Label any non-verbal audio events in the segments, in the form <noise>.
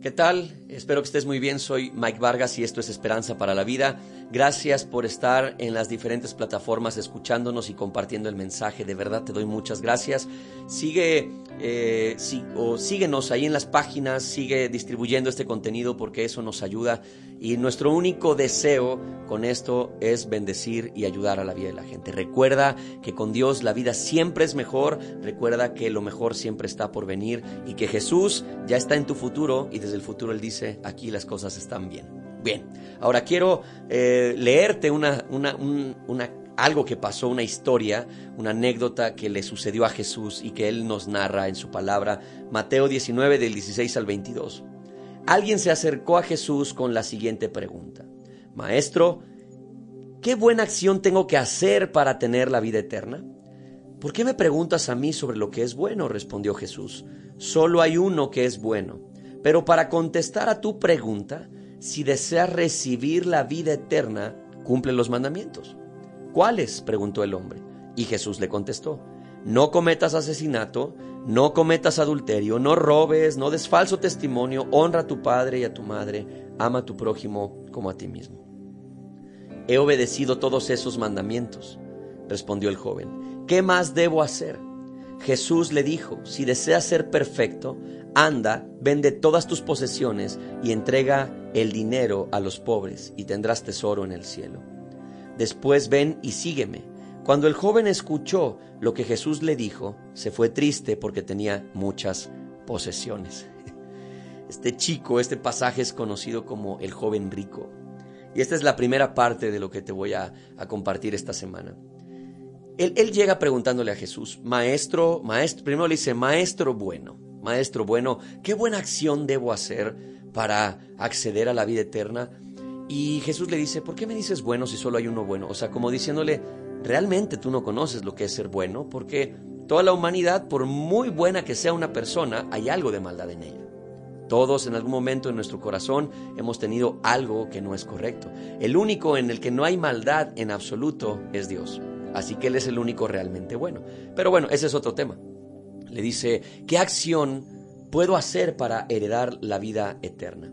¿Qué tal? Espero que estés muy bien. Soy Mike Vargas y esto es Esperanza para la Vida. Gracias por estar en las diferentes plataformas escuchándonos y compartiendo el mensaje. De verdad te doy muchas gracias. Sigue eh, o síguenos ahí en las páginas, sigue distribuyendo este contenido porque eso nos ayuda. Y nuestro único deseo con esto es bendecir y ayudar a la vida de la gente. Recuerda que con Dios la vida siempre es mejor. Recuerda que lo mejor siempre está por venir y que Jesús ya está en tu futuro y desde el futuro Él dice, aquí las cosas están bien. Bien, ahora quiero eh, leerte algo que pasó, una historia, una anécdota que le sucedió a Jesús y que Él nos narra en su palabra, Mateo 19 del 16 al 22. Alguien se acercó a Jesús con la siguiente pregunta, Maestro, ¿qué buena acción tengo que hacer para tener la vida eterna? ¿Por qué me preguntas a mí sobre lo que es bueno? respondió Jesús. Solo hay uno que es bueno. Pero para contestar a tu pregunta, si deseas recibir la vida eterna, cumple los mandamientos. ¿Cuáles? preguntó el hombre. Y Jesús le contestó, no cometas asesinato, no cometas adulterio, no robes, no des falso testimonio, honra a tu padre y a tu madre, ama a tu prójimo como a ti mismo. He obedecido todos esos mandamientos, respondió el joven. ¿Qué más debo hacer? Jesús le dijo, si deseas ser perfecto, anda, vende todas tus posesiones y entrega el dinero a los pobres y tendrás tesoro en el cielo Después ven y sígueme. Cuando el joven escuchó lo que Jesús le dijo, se fue triste porque tenía muchas posesiones. <laughs> Este chico, este pasaje es conocido como el joven rico. Y esta es la primera parte de lo que te voy a, compartir esta semana. Él, él, llega preguntándole a Jesús, maestro, maestro, primero le dice, maestro bueno, maestro bueno, ¿qué buena acción debo hacer para acceder a la vida eterna? Y Jesús le dice, ¿por qué me dices bueno si solo hay uno bueno? O sea, como diciéndole, realmente tú no conoces lo que es ser bueno, porque toda la humanidad, por muy buena que sea una persona, hay algo de maldad en ella. Todos en algún momento en nuestro corazón hemos tenido algo que no es correcto. El único en el que no hay maldad en absoluto es Dios. Así que Él es el único realmente bueno. Pero bueno, ese es otro tema. Le dice, ¿qué acción puedo hacer para heredar la vida eterna?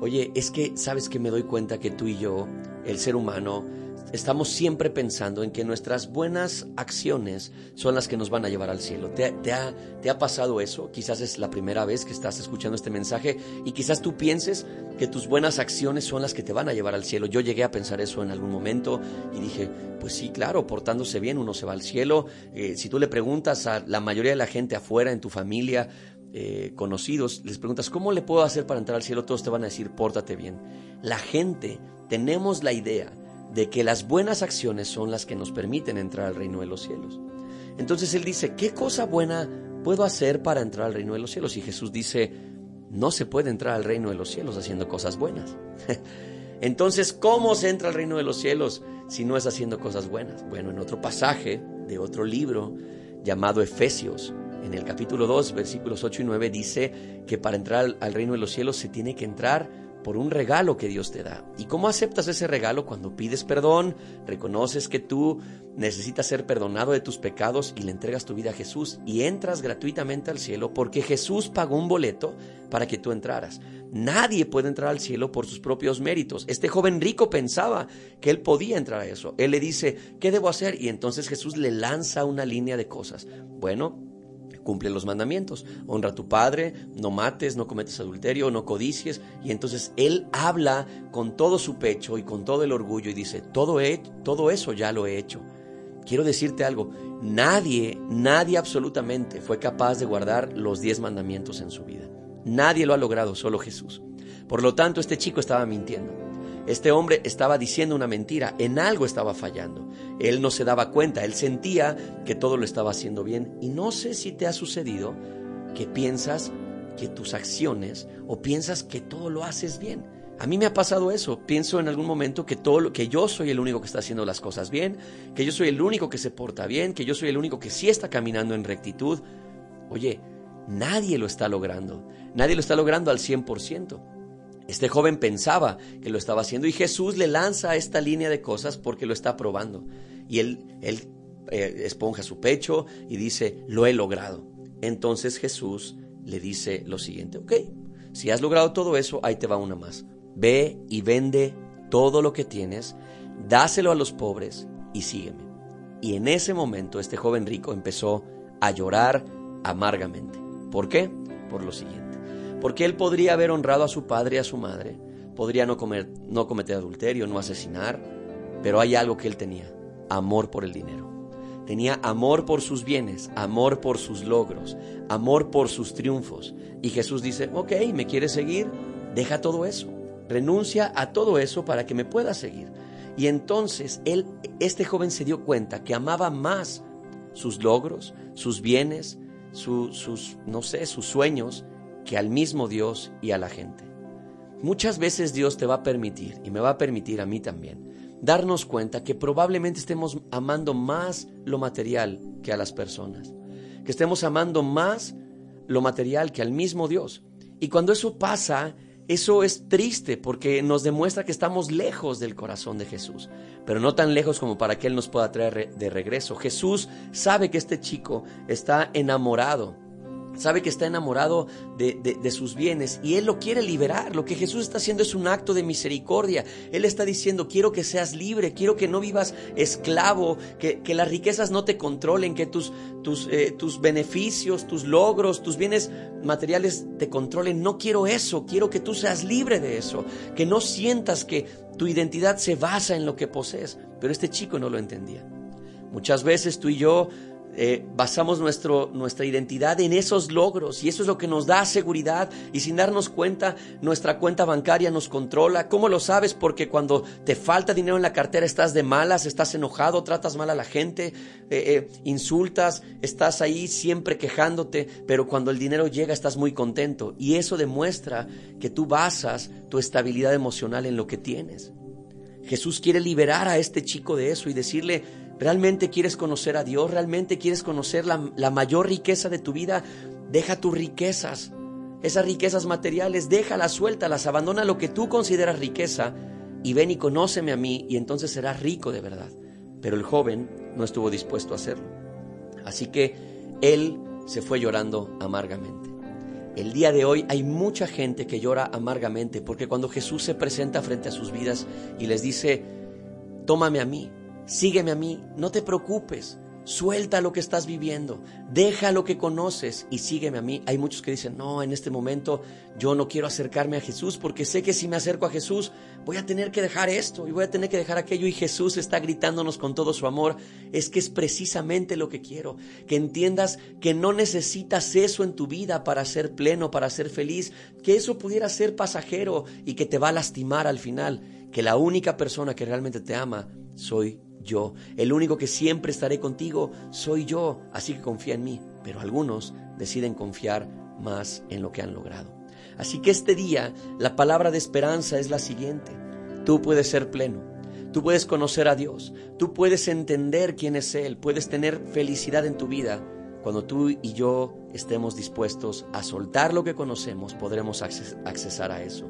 Oye, es que sabes que me doy cuenta que tú y yo, el ser humano, estamos siempre pensando en que nuestras buenas acciones son las que nos van a llevar al cielo. ¿Te, ha, pasado eso? Quizás es la primera vez que estás escuchando este mensaje y quizás tú pienses que tus buenas acciones son las que te van a llevar al cielo. Yo llegué a pensar eso en algún momento y dije, pues sí, claro, portándose bien uno se va al cielo. Eh, si tú le preguntas a la mayoría de la gente afuera, en tu familia, eh, conocidos, les preguntas, ¿cómo le puedo hacer para entrar al cielo? Todos te van a decir, pórtate bien. La gente, tenemos la idea de que las buenas acciones son las que nos permiten entrar al reino de los cielos. Entonces él dice, ¿qué cosa buena puedo hacer para entrar al reino de los cielos? Y Jesús dice, no se puede entrar al reino de los cielos haciendo cosas buenas. <laughs> Entonces, ¿cómo se entra al reino de los cielos si no es haciendo cosas buenas? Bueno, en otro pasaje de otro libro llamado Efesios, en el capítulo 2, versículos 8 y 9, dice que para entrar al reino de los cielos se tiene que entrar por un regalo que Dios te da. ¿Y cómo aceptas ese regalo? Cuando pides perdón, reconoces que tú necesitas ser perdonado de tus pecados y le entregas tu vida a Jesús y entras gratuitamente al cielo porque Jesús pagó un boleto para que tú entraras. Nadie puede entrar al cielo por sus propios méritos. Este joven rico pensaba que él podía entrar a eso. Él le dice, ¿qué debo hacer? Y entonces Jesús le lanza una línea de cosas. Bueno, cumple los mandamientos. Honra a tu padre, no mates, no cometes adulterio, no codicies. Y entonces él habla con todo su pecho y con todo el orgullo y dice, todo, todo eso ya lo he hecho. Quiero decirte algo, nadie, nadie absolutamente fue capaz de guardar los diez mandamientos en su vida. Nadie lo ha logrado, solo Jesús. Por lo tanto, este chico estaba mintiendo. Este hombre estaba diciendo una mentira, en algo estaba fallando. Él no se daba cuenta, él sentía que todo lo estaba haciendo bien. Y no sé si te ha sucedido que piensas que tus acciones o piensas que todo lo haces bien. A mí me ha pasado eso. Pienso en algún momento que todo lo, que yo soy el único que está haciendo las cosas bien, que yo soy el único que se porta bien, que yo soy el único que sí está caminando en rectitud. Oye, nadie lo está logrando. Nadie lo está logrando al 100%. Este joven pensaba que lo estaba haciendo y Jesús le lanza esta línea de cosas porque lo está probando. Y él, él eh, esponja su pecho y dice, lo he logrado. Entonces Jesús le dice lo siguiente, ok, si has logrado todo eso, ahí te va una más. Ve y vende todo lo que tienes, dáselo a los pobres y sígueme. Y en ese momento este joven rico empezó a llorar amargamente. ¿Por qué? Por lo siguiente. Porque él podría haber honrado a su padre y a su madre, podría no, comer, no cometer adulterio, no asesinar, pero hay algo que él tenía, amor por el dinero. Tenía amor por sus bienes, amor por sus logros, amor por sus triunfos. Y Jesús dice, ok, ¿me quieres seguir? Deja todo eso. Renuncia a todo eso para que me puedas seguir. Y entonces él, este joven se dio cuenta que amaba más sus logros, sus bienes, sus, no sé, sus sueños, que al mismo Dios y a la gente. Muchas veces Dios te va a permitir, y me va a permitir a mí también, darnos cuenta que probablemente estemos amando más lo material que a las personas, que estemos amando más lo material que al mismo Dios. Y cuando eso pasa, eso es triste porque nos demuestra que estamos lejos del corazón de Jesús, pero no tan lejos como para que Él nos pueda traer de regreso. Jesús sabe que este chico está enamorado sabe que está enamorado de, sus bienes y Él lo quiere liberar. Lo que Jesús está haciendo es un acto de misericordia. Él está diciendo, quiero que seas libre, quiero que no vivas esclavo, que, las riquezas no te controlen, que tus, tus, eh, tus beneficios, tus logros, tus bienes materiales te controlen. No quiero eso, quiero que tú seas libre de eso, que no sientas que tu identidad se basa en lo que posees. Pero este chico no lo entendía. Muchas veces tú y yo eh, basamos nuestro, nuestra identidad en esos logros y eso es lo que nos da seguridad y sin darnos cuenta nuestra cuenta bancaria nos controla. ¿Cómo lo sabes? Porque cuando te falta dinero en la cartera estás de malas, estás enojado, tratas mal a la gente, eh, eh, insultas, estás ahí siempre quejándote, pero cuando el dinero llega estás muy contento y eso demuestra que tú basas tu estabilidad emocional en lo que tienes. Jesús quiere liberar a este chico de eso y decirle, ¿Realmente quieres conocer a Dios? ¿Realmente quieres conocer la, mayor riqueza de tu vida? Deja tus riquezas, esas riquezas materiales, déjalas, suéltalas, abandona lo que tú consideras riqueza y ven y conóceme a mí y entonces serás rico de verdad. Pero el joven no estuvo dispuesto a hacerlo. Así que él se fue llorando amargamente. El día de hoy hay mucha gente que llora amargamente porque cuando Jesús se presenta frente a sus vidas y les dice, tómame a mí, sígueme a mí, no te preocupes, suelta lo que estás viviendo, deja lo que conoces y sígueme a mí. Hay muchos que dicen, no, en este momento yo no quiero acercarme a Jesús porque sé que si me acerco a Jesús voy a tener que dejar esto y voy a tener que dejar aquello y Jesús está gritándonos con todo su amor. Es que es precisamente lo que quiero, que entiendas que no necesitas eso en tu vida para ser pleno, para ser feliz, que eso pudiera ser pasajero y que te va a lastimar al final, que la única persona que realmente te ama soy yo. El único que siempre estaré contigo soy yo, así que confía en mí. Pero algunos deciden confiar más en lo que han logrado. Así que este día la palabra de esperanza es la siguiente. Tú puedes ser pleno, tú puedes conocer a Dios, tú puedes entender quién es Él, puedes tener felicidad en tu vida. Cuando tú y yo estemos dispuestos a soltar lo que conocemos, podremos accesar a eso.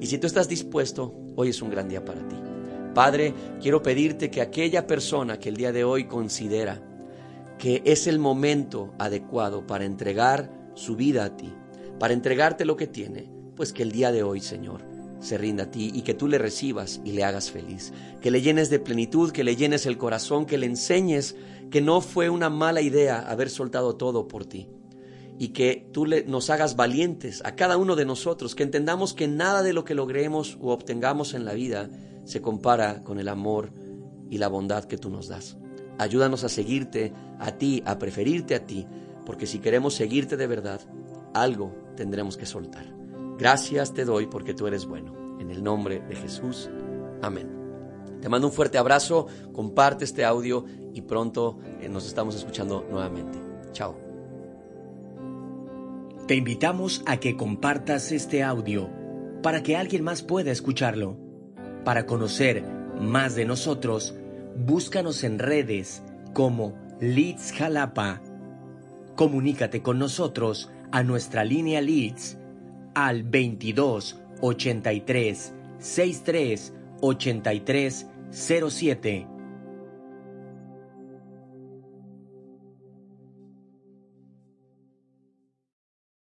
Y si tú estás dispuesto, hoy es un gran día para ti. Padre, quiero pedirte que aquella persona que el día de hoy considera que es el momento adecuado para entregar su vida a ti, para entregarte lo que tiene, pues que el día de hoy, Señor, se rinda a ti y que tú le recibas y le hagas feliz, que le llenes de plenitud, que le llenes el corazón, que le enseñes que no fue una mala idea haber soltado todo por ti y que tú le, nos hagas valientes a cada uno de nosotros, que entendamos que nada de lo que logremos o obtengamos en la vida se compara con el amor y la bondad que tú nos das. Ayúdanos a seguirte a ti, a preferirte a ti, porque si queremos seguirte de verdad, algo tendremos que soltar. Gracias te doy porque tú eres bueno. En el nombre de Jesús. Amén. Te mando un fuerte abrazo, comparte este audio y pronto eh, nos estamos escuchando nuevamente. Chao. Te invitamos a que compartas este audio para que alguien más pueda escucharlo. Para conocer más de nosotros, búscanos en redes como Leeds Jalapa. Comunícate con nosotros a nuestra línea Leeds al 22 83 63 83 07